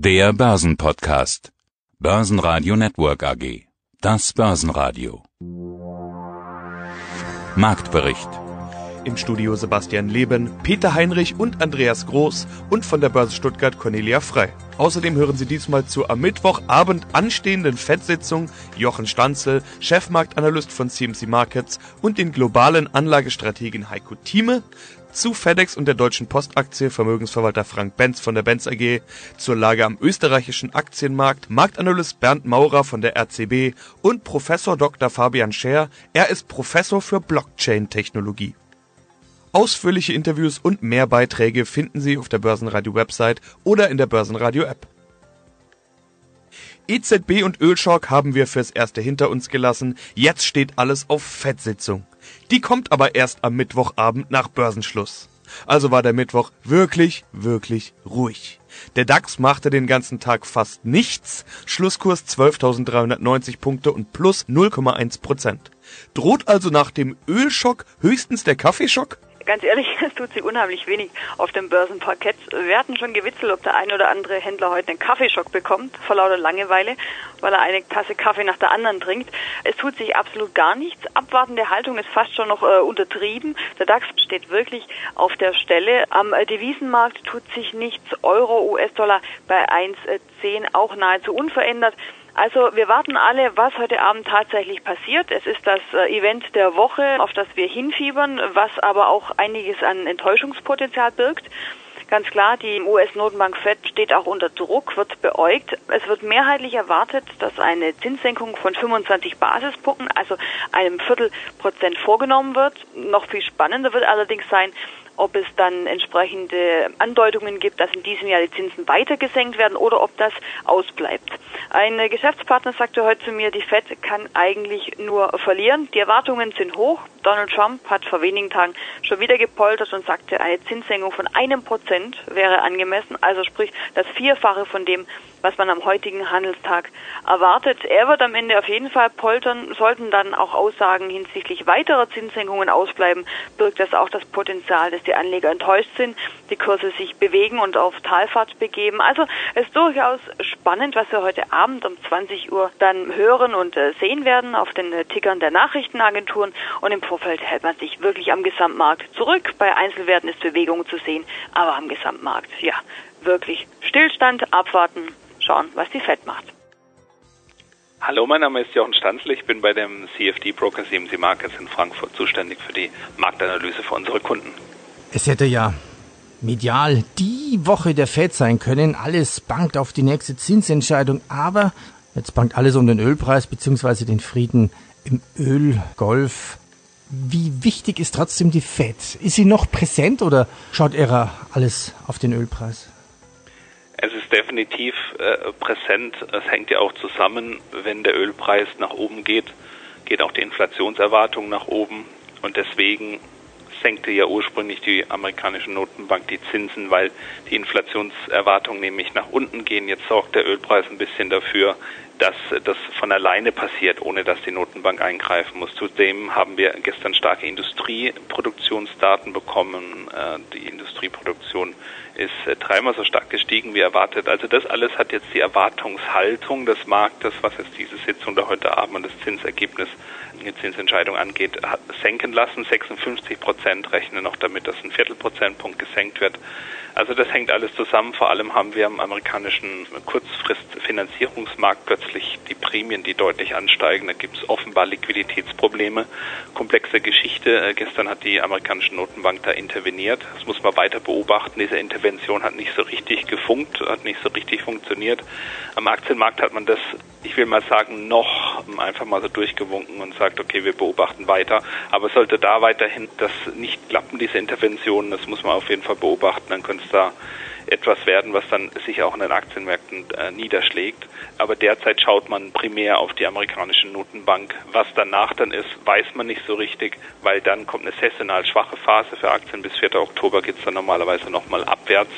Der Börsenpodcast. Börsenradio Network AG. Das Börsenradio. Marktbericht. Im Studio Sebastian Leben, Peter Heinrich und Andreas Groß und von der Börse Stuttgart Cornelia Frei. Außerdem hören Sie diesmal zur am Mittwochabend anstehenden FED-Sitzung Jochen Stanzel, Chefmarktanalyst von CMC Markets und den globalen Anlagestrategen Heiko Thieme, zu FedEx und der Deutschen Postaktie Vermögensverwalter Frank Benz von der Benz AG, zur Lage am österreichischen Aktienmarkt Marktanalyst Bernd Maurer von der RCB und Professor Dr. Fabian Scher, er ist Professor für Blockchain-Technologie. Ausführliche Interviews und mehr Beiträge finden Sie auf der Börsenradio-Website oder in der Börsenradio-App. EZB und Ölschock haben wir fürs Erste hinter uns gelassen. Jetzt steht alles auf Fettsitzung. Die kommt aber erst am Mittwochabend nach Börsenschluss. Also war der Mittwoch wirklich, wirklich ruhig. Der DAX machte den ganzen Tag fast nichts, Schlusskurs 12.390 Punkte und plus 0,1 Prozent. Droht also nach dem Ölschock höchstens der Kaffeeschock? Ganz ehrlich, es tut sich unheimlich wenig auf dem Börsenparkett. Wir hatten schon gewitzelt, ob der ein oder andere Händler heute einen Kaffeeschock bekommt, vor lauter Langeweile, weil er eine Tasse Kaffee nach der anderen trinkt. Es tut sich absolut gar nichts. Abwartende Haltung ist fast schon noch äh, untertrieben. Der DAX steht wirklich auf der Stelle. Am äh, Devisenmarkt tut sich nichts. Euro, US-Dollar bei 1,10 auch nahezu unverändert. Also wir warten alle, was heute Abend tatsächlich passiert. Es ist das äh, Event der Woche, auf das wir hinfiebern, was aber auch einiges an Enttäuschungspotenzial birgt. Ganz klar, die US-Notenbank Fed steht auch unter Druck, wird beäugt. Es wird mehrheitlich erwartet, dass eine Zinssenkung von 25 Basispunkten, also einem Viertelprozent vorgenommen wird. Noch viel spannender wird allerdings sein, ob es dann entsprechende Andeutungen gibt, dass in diesem Jahr die Zinsen weiter gesenkt werden oder ob das ausbleibt. Ein Geschäftspartner sagte heute zu mir, die Fed kann eigentlich nur verlieren. Die Erwartungen sind hoch. Donald Trump hat vor wenigen Tagen schon wieder gepoltert und sagte, eine Zinssenkung von einem Prozent wäre angemessen, also sprich das Vierfache von dem, was man am heutigen Handelstag erwartet. Er wird am Ende auf jeden Fall poltern. Sollten dann auch Aussagen hinsichtlich weiterer Zinssenkungen ausbleiben, birgt das auch das Potenzial, dass die Anleger enttäuscht sind, die Kurse sich bewegen und auf Talfahrt begeben. Also es ist durchaus spannend, was wir heute Abend um 20 Uhr dann hören und äh, sehen werden auf den äh, Tickern der Nachrichtenagenturen. Und im Vorfeld hält man sich wirklich am Gesamtmarkt zurück. Bei Einzelwerten ist Bewegung zu sehen, aber am Gesamtmarkt, ja, wirklich Stillstand, abwarten, schauen, was die FED macht. Hallo, mein Name ist Jochen Stanzl. Ich bin bei dem CFD Broker CMC Markets in Frankfurt zuständig für die Marktanalyse für unsere Kunden. Es hätte ja medial die Woche der Fed sein können. Alles bangt auf die nächste Zinsentscheidung, aber jetzt bangt alles um den Ölpreis bzw. den Frieden im Ölgolf. Wie wichtig ist trotzdem die Fed? Ist sie noch präsent oder schaut ihrer alles auf den Ölpreis? Ist definitiv äh, präsent. Es hängt ja auch zusammen, wenn der Ölpreis nach oben geht, geht auch die Inflationserwartung nach oben. Und deswegen senkte ja ursprünglich die amerikanische Notenbank die Zinsen, weil die Inflationserwartungen nämlich nach unten gehen. Jetzt sorgt der Ölpreis ein bisschen dafür, dass das von alleine passiert, ohne dass die Notenbank eingreifen muss. Zudem haben wir gestern starke Industrieproduktionsdaten bekommen. Äh, die Industrieproduktion ist äh, dreimal so stark gestiegen wie erwartet. Also das alles hat jetzt die Erwartungshaltung des Marktes, was jetzt diese Sitzung da heute Abend und das Zinsergebnis, die Zinsentscheidung angeht, senken lassen. 56 Prozent rechnen noch damit, dass ein Viertelprozentpunkt gesenkt wird. Also das hängt alles zusammen. Vor allem haben wir am amerikanischen Kurzfristfinanzierungsmarkt plötzlich die Prämien, die deutlich ansteigen. Da gibt es offenbar Liquiditätsprobleme. Komplexe Geschichte. Äh, gestern hat die amerikanische Notenbank da interveniert. Das muss man weiter beobachten. Diese Intervention hat nicht so richtig gefunkt, hat nicht so richtig funktioniert. Am Aktienmarkt hat man das, ich will mal sagen, noch einfach mal so durchgewunken und sagt, okay, wir beobachten weiter. Aber sollte da weiterhin das nicht klappen, diese Interventionen, das muss man auf jeden Fall beobachten, dann könnte da etwas werden, was dann sich auch in den Aktienmärkten äh, niederschlägt. Aber derzeit schaut man primär auf die amerikanische Notenbank. Was danach dann ist, weiß man nicht so richtig, weil dann kommt eine saisonal schwache Phase für Aktien. Bis 4. Oktober geht es dann normalerweise nochmal abwärts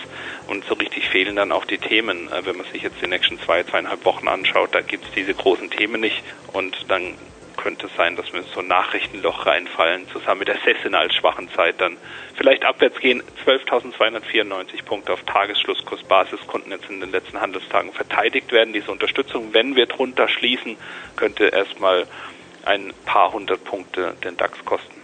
und so richtig fehlen dann auch die Themen. Äh, wenn man sich jetzt die nächsten zwei, zweieinhalb Wochen anschaut, da gibt es diese großen Themen nicht und dann könnte es sein, dass wir so ein Nachrichtenloch reinfallen, zusammen mit der Sessin als schwachen Zeit dann vielleicht abwärts gehen. 12.294 Punkte auf Tagesschlusskursbasis konnten jetzt in den letzten Handelstagen verteidigt werden. Diese Unterstützung, wenn wir drunter schließen, könnte erstmal ein paar hundert Punkte den DAX kosten.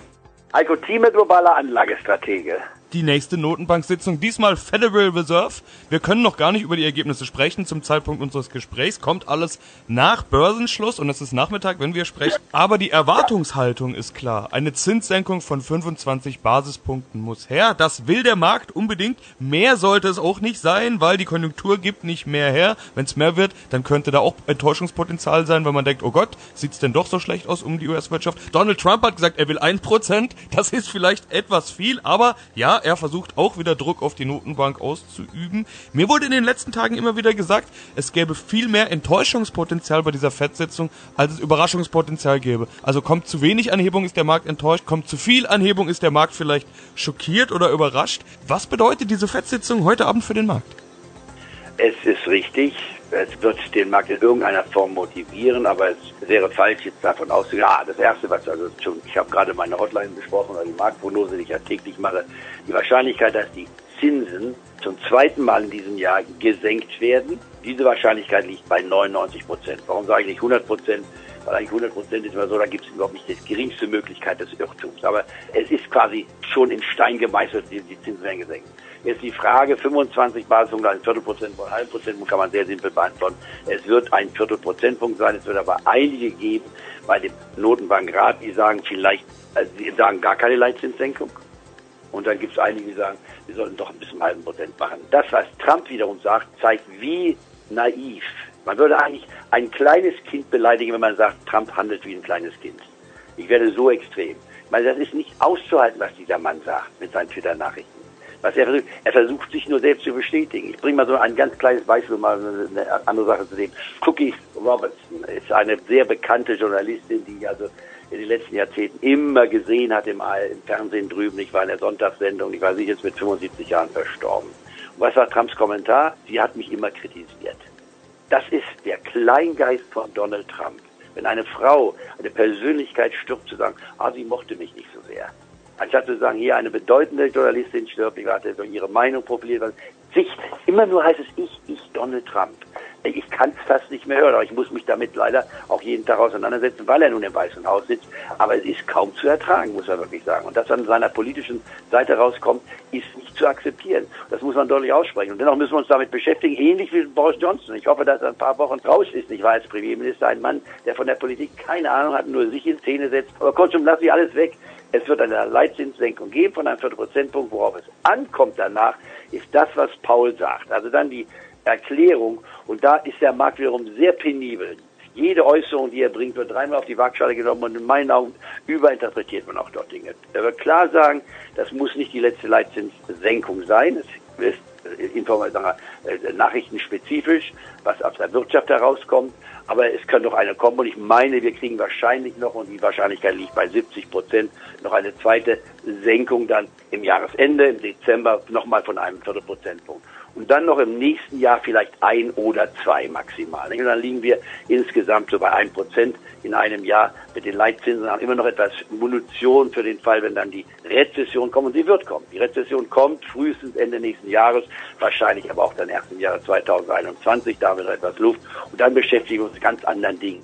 Heiko Thieme, globaler Anlagestratege die nächste Notenbank-Sitzung, diesmal Federal Reserve. Wir können noch gar nicht über die Ergebnisse sprechen. Zum Zeitpunkt unseres Gesprächs kommt alles nach Börsenschluss und es ist Nachmittag, wenn wir sprechen. Aber die Erwartungshaltung ist klar. Eine Zinssenkung von 25 Basispunkten muss her. Das will der Markt unbedingt. Mehr sollte es auch nicht sein, weil die Konjunktur gibt nicht mehr her. Wenn es mehr wird, dann könnte da auch Enttäuschungspotenzial sein, weil man denkt, oh Gott, sieht's denn doch so schlecht aus um die US-Wirtschaft. Donald Trump hat gesagt, er will 1%. Das ist vielleicht etwas viel, aber ja, er versucht auch wieder Druck auf die Notenbank auszuüben. Mir wurde in den letzten Tagen immer wieder gesagt, es gäbe viel mehr Enttäuschungspotenzial bei dieser Fettsitzung, als es Überraschungspotenzial gäbe. Also kommt zu wenig Anhebung, ist der Markt enttäuscht, kommt zu viel Anhebung, ist der Markt vielleicht schockiert oder überrascht. Was bedeutet diese Fettsitzung heute Abend für den Markt? Es ist richtig, es wird den Markt in irgendeiner Form motivieren, aber es wäre falsch, jetzt davon auszugehen. Ja, das Erste, was also schon, ich habe gerade meine Hotline besprochen, oder die Marktprognose, die ich ja täglich mache, die Wahrscheinlichkeit, dass die Zinsen zum zweiten Mal in diesem Jahr gesenkt werden, diese Wahrscheinlichkeit liegt bei 99 Prozent. Warum sage ich nicht 100 Prozent? Weil eigentlich 100 Prozent ist immer so, da gibt es überhaupt nicht die geringste Möglichkeit des Irrtums. Aber es ist quasi schon in Stein gemeißelt, die, die Zinsen werden gesenkt. Jetzt die Frage, 25 Basispunkte, ein Viertelprozent, ein halb Prozent, kann man sehr simpel beantworten. Es wird ein Viertelprozentpunkt sein, es wird aber einige geben bei dem Notenbankrat, die sagen vielleicht, also die sagen gar keine Leitzinssenkung. Und dann gibt es einige, die sagen, wir sollten doch ein bisschen halben Prozent machen. Das, was Trump wiederum sagt, zeigt, wie naiv. Man würde eigentlich ein kleines Kind beleidigen, wenn man sagt, Trump handelt wie ein kleines Kind. Ich werde so extrem. Ich meine, das ist nicht auszuhalten, was dieser Mann sagt mit seinen Twitter-Nachrichten. Was er versucht, er versucht sich nur selbst zu bestätigen. Ich bringe mal so ein ganz kleines Beispiel, um mal eine andere Sache zu sehen. Cookie Robertson ist eine sehr bekannte Journalistin, die also in den letzten Jahrzehnten immer gesehen hat im, im Fernsehen drüben. Ich war in der Sonntagssendung, ich war sicher jetzt mit 75 Jahren verstorben. Und was war Trumps Kommentar? Sie hat mich immer kritisiert. Das ist der Kleingeist von Donald Trump. Wenn eine Frau, eine Persönlichkeit stirbt, zu sagen, ah, sie mochte mich nicht so sehr. Anstatt zu sagen, hier eine bedeutende Journalistin stirbt, ich hatte ihre Meinung profiliert. Sich, immer nur heißt es ich, ich, Donald Trump. Ich kann es fast nicht mehr hören, aber ich muss mich damit leider auch jeden Tag auseinandersetzen, weil er nun im Weißen Haus sitzt. Aber es ist kaum zu ertragen, muss man wirklich sagen. Und dass an seiner politischen Seite rauskommt, ist nicht zu akzeptieren. Das muss man deutlich aussprechen. Und dennoch müssen wir uns damit beschäftigen, ähnlich wie Boris Johnson. Ich hoffe, dass er ein paar Wochen raus ist. Ich war als Premierminister ein Mann, der von der Politik keine Ahnung hat, nur sich in Szene setzt. Aber kurzum, lass ich alles weg. Es wird eine Leitzinssenkung geben von einem Viertelprozentpunkt. Worauf es ankommt danach, ist das, was Paul sagt. Also dann die Erklärung. Und da ist der Markt wiederum sehr penibel. Jede Äußerung, die er bringt, wird dreimal auf die Waagschale genommen und in meinen Augen überinterpretiert man auch dort Dinge. Er wird klar sagen, das muss nicht die letzte Leitzinssenkung sein. Es ist äh, nachrichtenspezifisch, was aus der Wirtschaft herauskommt. Aber es kann noch eine kommen und ich meine, wir kriegen wahrscheinlich noch, und die Wahrscheinlichkeit liegt bei 70 Prozent, noch eine zweite Senkung dann im Jahresende, im Dezember, nochmal von einem Viertelprozentpunkt und dann noch im nächsten Jahr vielleicht ein oder zwei maximal. Und dann liegen wir insgesamt so bei ein Prozent in einem Jahr mit den Leitzinsen haben immer noch etwas Munition für den Fall, wenn dann die Rezession kommt und sie wird kommen. Die Rezession kommt frühestens Ende nächsten Jahres, wahrscheinlich aber auch dann erst im Jahre 2021, da wird etwas Luft und dann beschäftigen wir uns mit ganz anderen Dingen.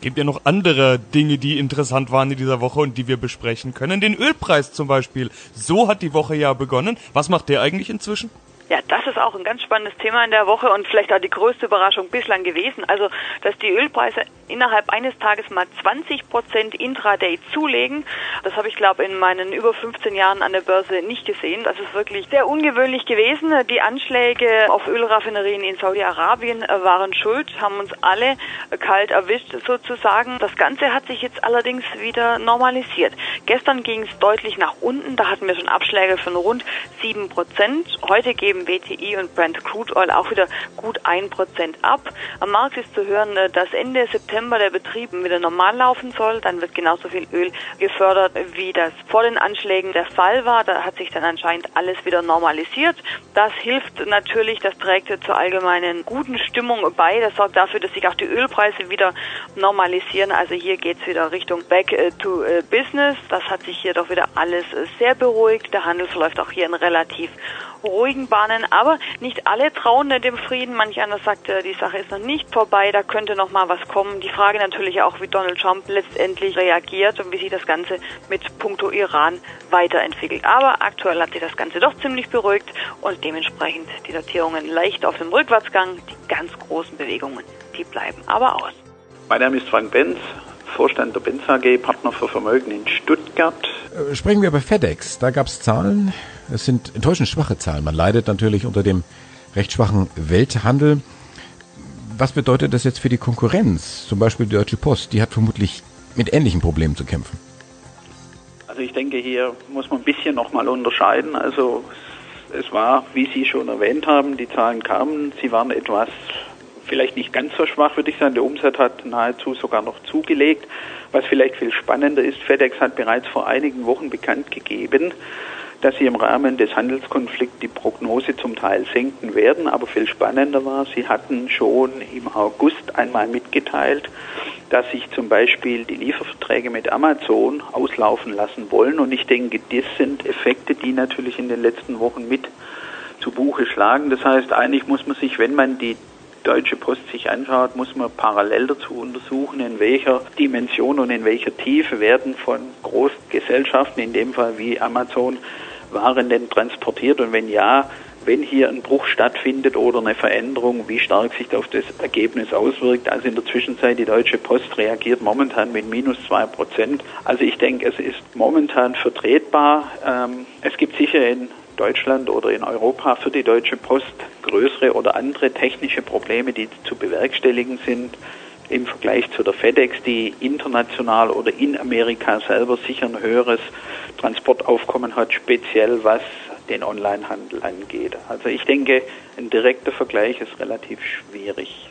Gibt ja noch andere Dinge, die interessant waren in dieser Woche und die wir besprechen können. Den Ölpreis zum Beispiel. So hat die Woche ja begonnen. Was macht der eigentlich inzwischen? Ja, das ist auch ein ganz spannendes Thema in der Woche und vielleicht auch die größte Überraschung bislang gewesen. Also, dass die Ölpreise innerhalb eines Tages mal 20 Prozent intraday zulegen, das habe ich glaube in meinen über 15 Jahren an der Börse nicht gesehen. Das ist wirklich sehr ungewöhnlich gewesen. Die Anschläge auf Ölraffinerien in Saudi-Arabien waren schuld, haben uns alle kalt erwischt sozusagen. Das Ganze hat sich jetzt allerdings wieder normalisiert. Gestern ging es deutlich nach unten, da hatten wir schon Abschläge von rund 7 Prozent. Heute geben geben WTI und Brent Crude Oil auch wieder gut ein Prozent ab. Am Markt ist zu hören, äh, dass Ende September der Betrieb wieder normal laufen soll. Dann wird genauso viel Öl gefördert, wie das vor den Anschlägen der Fall war. Da hat sich dann anscheinend alles wieder normalisiert. Das hilft natürlich, das trägt zur allgemeinen guten Stimmung bei. Das sorgt dafür, dass sich auch die Ölpreise wieder normalisieren. Also hier geht es wieder Richtung Back äh, to äh, Business. Das hat sich hier doch wieder alles sehr beruhigt. Der Handel verläuft auch hier in relativ ruhigen Bahnen, aber nicht alle trauen dem Frieden. Manch einer sagt, die Sache ist noch nicht vorbei, da könnte noch mal was kommen. Die Frage natürlich auch, wie Donald Trump letztendlich reagiert und wie sich das Ganze mit puncto Iran weiterentwickelt. Aber aktuell hat sich das Ganze doch ziemlich beruhigt und dementsprechend die Datierungen leicht auf dem Rückwärtsgang. Die ganz großen Bewegungen, die bleiben aber aus. Mein Name ist Frank Benz, Vorstand der Benz AG, Partner für Vermögen in Stuttgart. Äh, sprechen wir über FedEx. Da gab es Zahlen, es sind enttäuschend schwache Zahlen. Man leidet natürlich unter dem recht schwachen Welthandel. Was bedeutet das jetzt für die Konkurrenz? Zum Beispiel die Deutsche Post, die hat vermutlich mit ähnlichen Problemen zu kämpfen. Also ich denke, hier muss man ein bisschen nochmal unterscheiden. Also es war, wie Sie schon erwähnt haben, die Zahlen kamen, sie waren etwas vielleicht nicht ganz so schwach, würde ich sagen. Der Umsatz hat nahezu sogar noch zugelegt. Was vielleicht viel spannender ist, FedEx hat bereits vor einigen Wochen bekannt gegeben, dass sie im Rahmen des Handelskonflikts die Prognose zum Teil senken werden. Aber viel spannender war, sie hatten schon im August einmal mitgeteilt, dass sich zum Beispiel die Lieferverträge mit Amazon auslaufen lassen wollen. Und ich denke, das sind Effekte, die natürlich in den letzten Wochen mit zu Buche schlagen. Das heißt, eigentlich muss man sich, wenn man die Deutsche Post sich anschaut, muss man parallel dazu untersuchen, in welcher Dimension und in welcher Tiefe werden von Großgesellschaften, in dem Fall wie Amazon, waren denn transportiert und wenn ja, wenn hier ein Bruch stattfindet oder eine Veränderung, wie stark sich das auf das Ergebnis auswirkt. Also in der Zwischenzeit, die Deutsche Post reagiert momentan mit minus zwei Prozent. Also ich denke, es ist momentan vertretbar. Ähm, es gibt sicher in Deutschland oder in Europa für die Deutsche Post größere oder andere technische Probleme, die zu bewerkstelligen sind im Vergleich zu der FedEx, die international oder in Amerika selber sicher ein höheres Transportaufkommen hat, speziell was den Onlinehandel angeht. Also ich denke, ein direkter Vergleich ist relativ schwierig.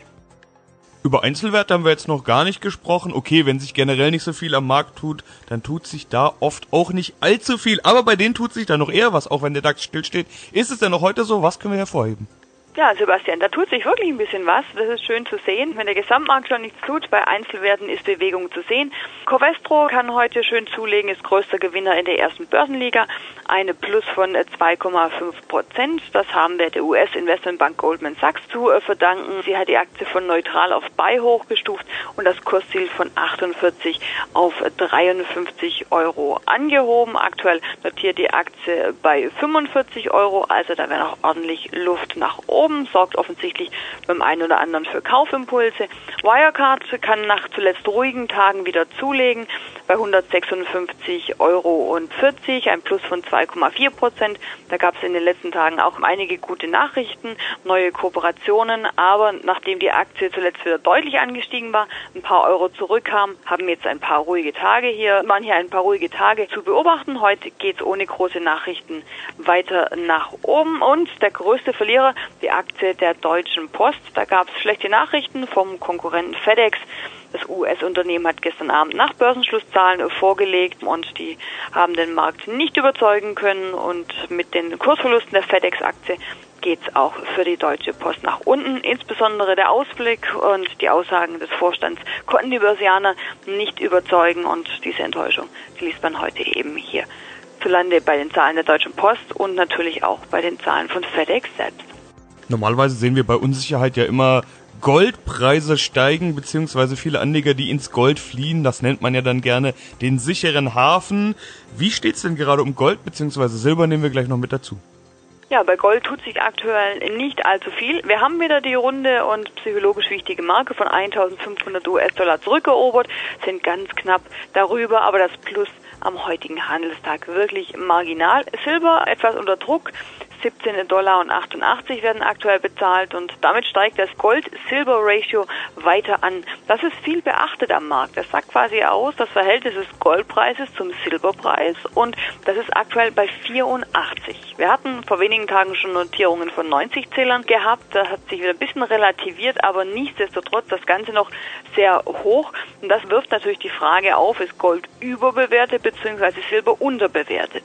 Über Einzelwerte haben wir jetzt noch gar nicht gesprochen. Okay, wenn sich generell nicht so viel am Markt tut, dann tut sich da oft auch nicht allzu viel. Aber bei denen tut sich da noch eher was, auch wenn der DAX stillsteht. Ist es denn noch heute so? Was können wir hervorheben? Ja, Sebastian, da tut sich wirklich ein bisschen was. Das ist schön zu sehen. Wenn der Gesamtmarkt schon nichts tut, bei Einzelwerten ist Bewegung zu sehen. Covestro kann heute schön zulegen, ist größter Gewinner in der ersten Börsenliga. Eine Plus von 2,5 Prozent. Das haben wir der US-Investmentbank Goldman Sachs zu äh, verdanken. Sie hat die Aktie von neutral auf Buy hochgestuft und das Kursziel von 48 auf 53 Euro angehoben. Aktuell notiert die Aktie bei 45 Euro, also da wäre noch ordentlich Luft nach oben oben, sorgt offensichtlich beim einen oder anderen für Kaufimpulse. Wirecard kann nach zuletzt ruhigen Tagen wieder zulegen bei 156,40 Euro, ein Plus von 2,4 Prozent. Da gab es in den letzten Tagen auch einige gute Nachrichten, neue Kooperationen, aber nachdem die Aktie zuletzt wieder deutlich angestiegen war, ein paar Euro zurückkam, haben jetzt ein paar ruhige Tage hier, waren hier ein paar ruhige Tage zu beobachten. Heute geht es ohne große Nachrichten weiter nach oben und der größte Verlierer, die Aktie der Deutschen Post. Da gab es schlechte Nachrichten vom Konkurrenten FedEx. Das US-Unternehmen hat gestern Abend nach Börsenschlusszahlen vorgelegt und die haben den Markt nicht überzeugen können und mit den Kursverlusten der FedEx-Aktie geht es auch für die Deutsche Post nach unten. Insbesondere der Ausblick und die Aussagen des Vorstands konnten die Börsianer nicht überzeugen und diese Enttäuschung liest man heute eben hier zu Lande bei den Zahlen der Deutschen Post und natürlich auch bei den Zahlen von FedEx selbst. Normalerweise sehen wir bei Unsicherheit ja immer Goldpreise steigen, beziehungsweise viele Anleger, die ins Gold fliehen, das nennt man ja dann gerne den sicheren Hafen. Wie steht's denn gerade um Gold, beziehungsweise Silber nehmen wir gleich noch mit dazu? Ja, bei Gold tut sich aktuell nicht allzu viel. Wir haben wieder die runde und psychologisch wichtige Marke von 1500 US-Dollar zurückerobert, sind ganz knapp darüber, aber das Plus am heutigen Handelstag wirklich marginal. Silber etwas unter Druck, 17 Dollar und 88 werden aktuell bezahlt und damit steigt das Gold-Silber-Ratio weiter an. Das ist viel beachtet am Markt. Das sagt quasi aus, das Verhältnis des Goldpreises zum Silberpreis und das ist aktuell bei 84. Wir hatten vor wenigen Tagen schon Notierungen von 90 Zählern gehabt. Das hat sich wieder ein bisschen relativiert, aber nichtsdestotrotz das Ganze noch sehr hoch. Und das wirft natürlich die Frage auf, ist Gold überbewertet bzw. Silber unterbewertet?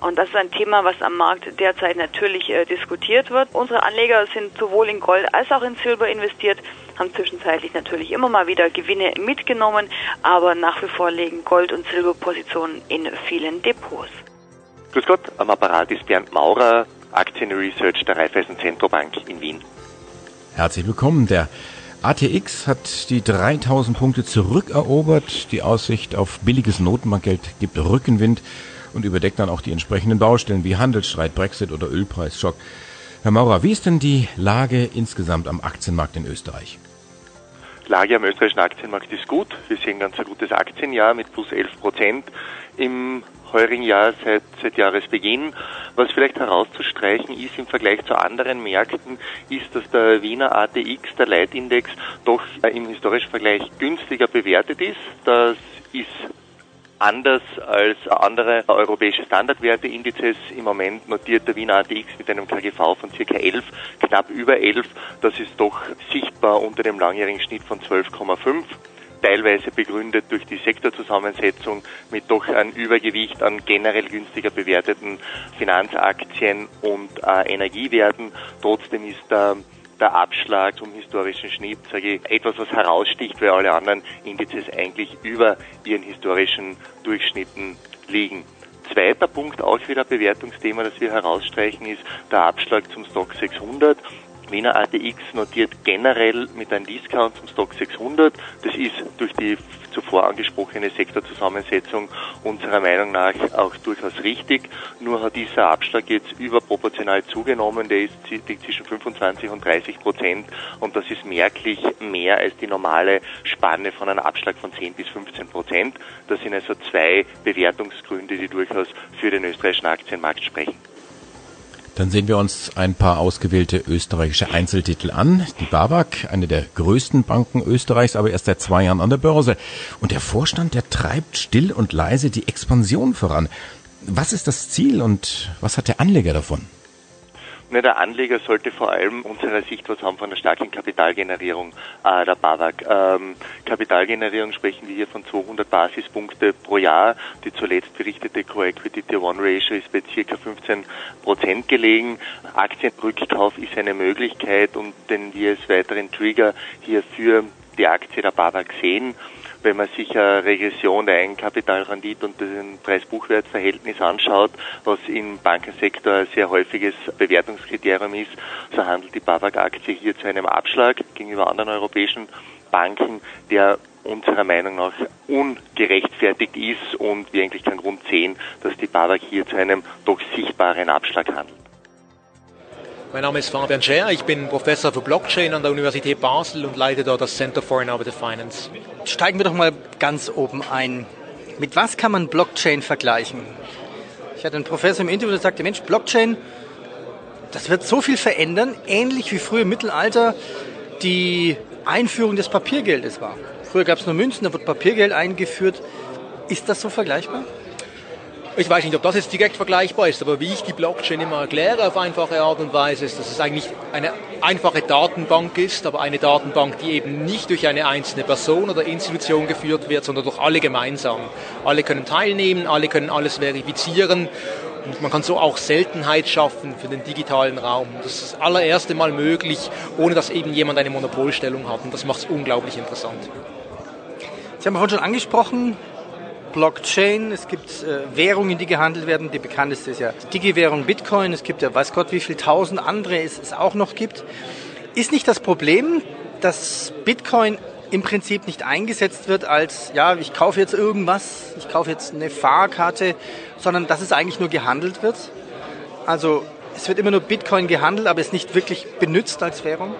Und das ist ein Thema, was am Markt derzeit natürlich äh, diskutiert wird. Unsere Anleger sind sowohl in Gold als auch in Silber investiert, haben zwischenzeitlich natürlich immer mal wieder Gewinne mitgenommen, aber nach wie vor legen Gold- und Silberpositionen in vielen Depots. Grüß Gott, am Apparat ist Bernd Maurer, Aktienresearch der Raiffeisen Zentrobank in Wien. Herzlich willkommen. Der ATX hat die 3000 Punkte zurückerobert. Die Aussicht auf billiges Notenbankgeld gibt Rückenwind und überdeckt dann auch die entsprechenden Baustellen wie Handelsstreit, Brexit oder Ölpreisschock. Herr Maurer, wie ist denn die Lage insgesamt am Aktienmarkt in Österreich? Lage am österreichischen Aktienmarkt ist gut. Wir sehen ganz ein gutes Aktienjahr mit plus 11 Prozent im heurigen Jahr seit, seit Jahresbeginn. Was vielleicht herauszustreichen ist im Vergleich zu anderen Märkten, ist, dass der Wiener ATX, der Leitindex, doch im historischen Vergleich günstiger bewertet ist. Das ist anders als andere europäische Standardwerteindizes. Im Moment notiert der Wiener ATX mit einem KGV von ca. 11, knapp über 11. Das ist doch sichtbar unter dem langjährigen Schnitt von 12,5 teilweise begründet durch die Sektorzusammensetzung mit doch einem Übergewicht an generell günstiger bewerteten Finanzaktien und äh, Energiewerten. Trotzdem ist der der Abschlag zum historischen Schnitt, sage ich, etwas, was heraussticht, weil alle anderen Indizes eigentlich über ihren historischen Durchschnitten liegen. Zweiter Punkt, auch wieder Bewertungsthema, das wir herausstreichen, ist der Abschlag zum Stock 600. Wiener ATX notiert generell mit einem Discount zum Stock 600. Das ist durch die zuvor angesprochene Sektorzusammensetzung unserer Meinung nach auch durchaus richtig. Nur hat dieser Abschlag jetzt überproportional zugenommen. Der ist zwischen 25 und 30 Prozent und das ist merklich mehr als die normale Spanne von einem Abschlag von 10 bis 15 Prozent. Das sind also zwei Bewertungsgründe, die durchaus für den österreichischen Aktienmarkt sprechen. Dann sehen wir uns ein paar ausgewählte österreichische Einzeltitel an. Die BAWAG, eine der größten Banken Österreichs, aber erst seit zwei Jahren an der Börse. Und der Vorstand, der treibt still und leise die Expansion voran. Was ist das Ziel und was hat der Anleger davon? Ne, der Anleger sollte vor allem unserer Sicht was haben von der starken Kapitalgenerierung äh, der BAWAG. Ähm, Kapitalgenerierung sprechen wir hier von 200 Basispunkte pro Jahr. Die zuletzt berichtete Core Equity Tier 1 Ratio ist bei ca. 15 Prozent gelegen. Aktienrückkauf ist eine Möglichkeit und den wir als weiteren Trigger hier für die Aktie der BAWAG sehen wenn man sich eine Regression der Eigenkapitalrendite und den Preis-Buchwert-Verhältnis anschaut, was im Bankensektor ein sehr häufiges Bewertungskriterium ist, so handelt die BAWAG-Aktie hier zu einem Abschlag gegenüber anderen europäischen Banken, der unserer Meinung nach ungerechtfertigt ist und wir eigentlich keinen Grund sehen, dass die BAWAG hier zu einem doch sichtbaren Abschlag handelt. Mein Name ist Fabian Scher, ich bin Professor für Blockchain an der Universität Basel und leite dort das Center for Innovative Finance. Steigen wir doch mal ganz oben ein. Mit was kann man Blockchain vergleichen? Ich hatte einen Professor im Interview, der sagte, Mensch, Blockchain, das wird so viel verändern, ähnlich wie früher im Mittelalter die Einführung des Papiergeldes war. Früher gab es nur Münzen, da wird Papiergeld eingeführt. Ist das so vergleichbar? Ich weiß nicht, ob das jetzt direkt vergleichbar ist, aber wie ich die Blockchain immer erkläre auf einfache Art und Weise, ist, dass es eigentlich eine einfache Datenbank ist, aber eine Datenbank, die eben nicht durch eine einzelne Person oder Institution geführt wird, sondern durch alle gemeinsam. Alle können teilnehmen, alle können alles verifizieren und man kann so auch Seltenheit schaffen für den digitalen Raum. Das ist das allererste Mal möglich, ohne dass eben jemand eine Monopolstellung hat und das macht es unglaublich interessant. Sie haben vorhin schon angesprochen, Blockchain, es gibt äh, Währungen, die gehandelt werden. Die bekannteste ist ja Digi-Währung Bitcoin. Es gibt ja weiß Gott, wie viel tausend andere es, es auch noch gibt. Ist nicht das Problem, dass Bitcoin im Prinzip nicht eingesetzt wird als, ja, ich kaufe jetzt irgendwas, ich kaufe jetzt eine Fahrkarte, sondern dass es eigentlich nur gehandelt wird? Also es wird immer nur Bitcoin gehandelt, aber es nicht wirklich benutzt als Währung?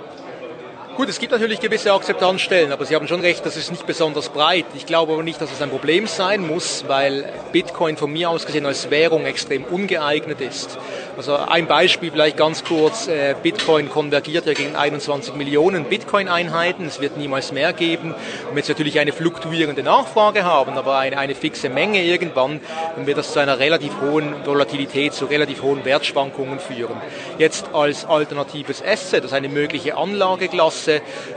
Gut, es gibt natürlich gewisse Akzeptanzstellen, aber Sie haben schon recht, das ist nicht besonders breit. Ich glaube aber nicht, dass es ein Problem sein muss, weil Bitcoin von mir aus gesehen als Währung extrem ungeeignet ist. Also ein Beispiel vielleicht ganz kurz. Äh, Bitcoin konvergiert ja gegen 21 Millionen Bitcoin-Einheiten. Es wird niemals mehr geben. Und jetzt natürlich eine fluktuierende Nachfrage haben, aber eine, eine fixe Menge irgendwann, dann wird das zu einer relativ hohen Volatilität, zu relativ hohen Wertschwankungen führen. Jetzt als alternatives Asset, das eine mögliche Anlageklasse,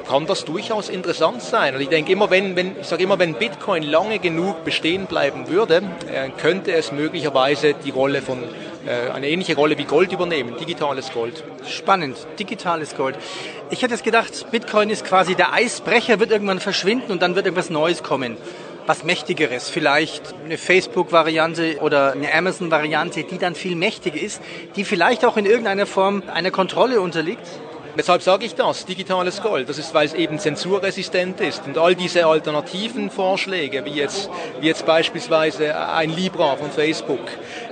kann das durchaus interessant sein. Und ich denke immer, wenn, wenn ich sage immer, wenn Bitcoin lange genug bestehen bleiben würde, äh, könnte es möglicherweise die Rolle von äh, eine ähnliche Rolle wie Gold übernehmen, digitales Gold. Spannend, digitales Gold. Ich hätte es gedacht, Bitcoin ist quasi der Eisbrecher, wird irgendwann verschwinden und dann wird irgendwas Neues kommen. Was mächtigeres, vielleicht eine Facebook-Variante oder eine Amazon-Variante, die dann viel mächtiger ist, die vielleicht auch in irgendeiner Form einer Kontrolle unterliegt? Weshalb sage ich das? Digitales Gold. Das ist, weil es eben zensurresistent ist. Und all diese alternativen Vorschläge, wie jetzt, wie jetzt beispielsweise ein Libra von Facebook,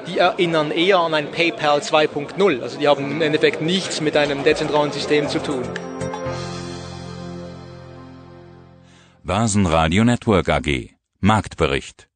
die erinnern eher an ein PayPal 2.0. Also die haben im Endeffekt nichts mit einem dezentralen System zu tun. Börsenradio Network AG Marktbericht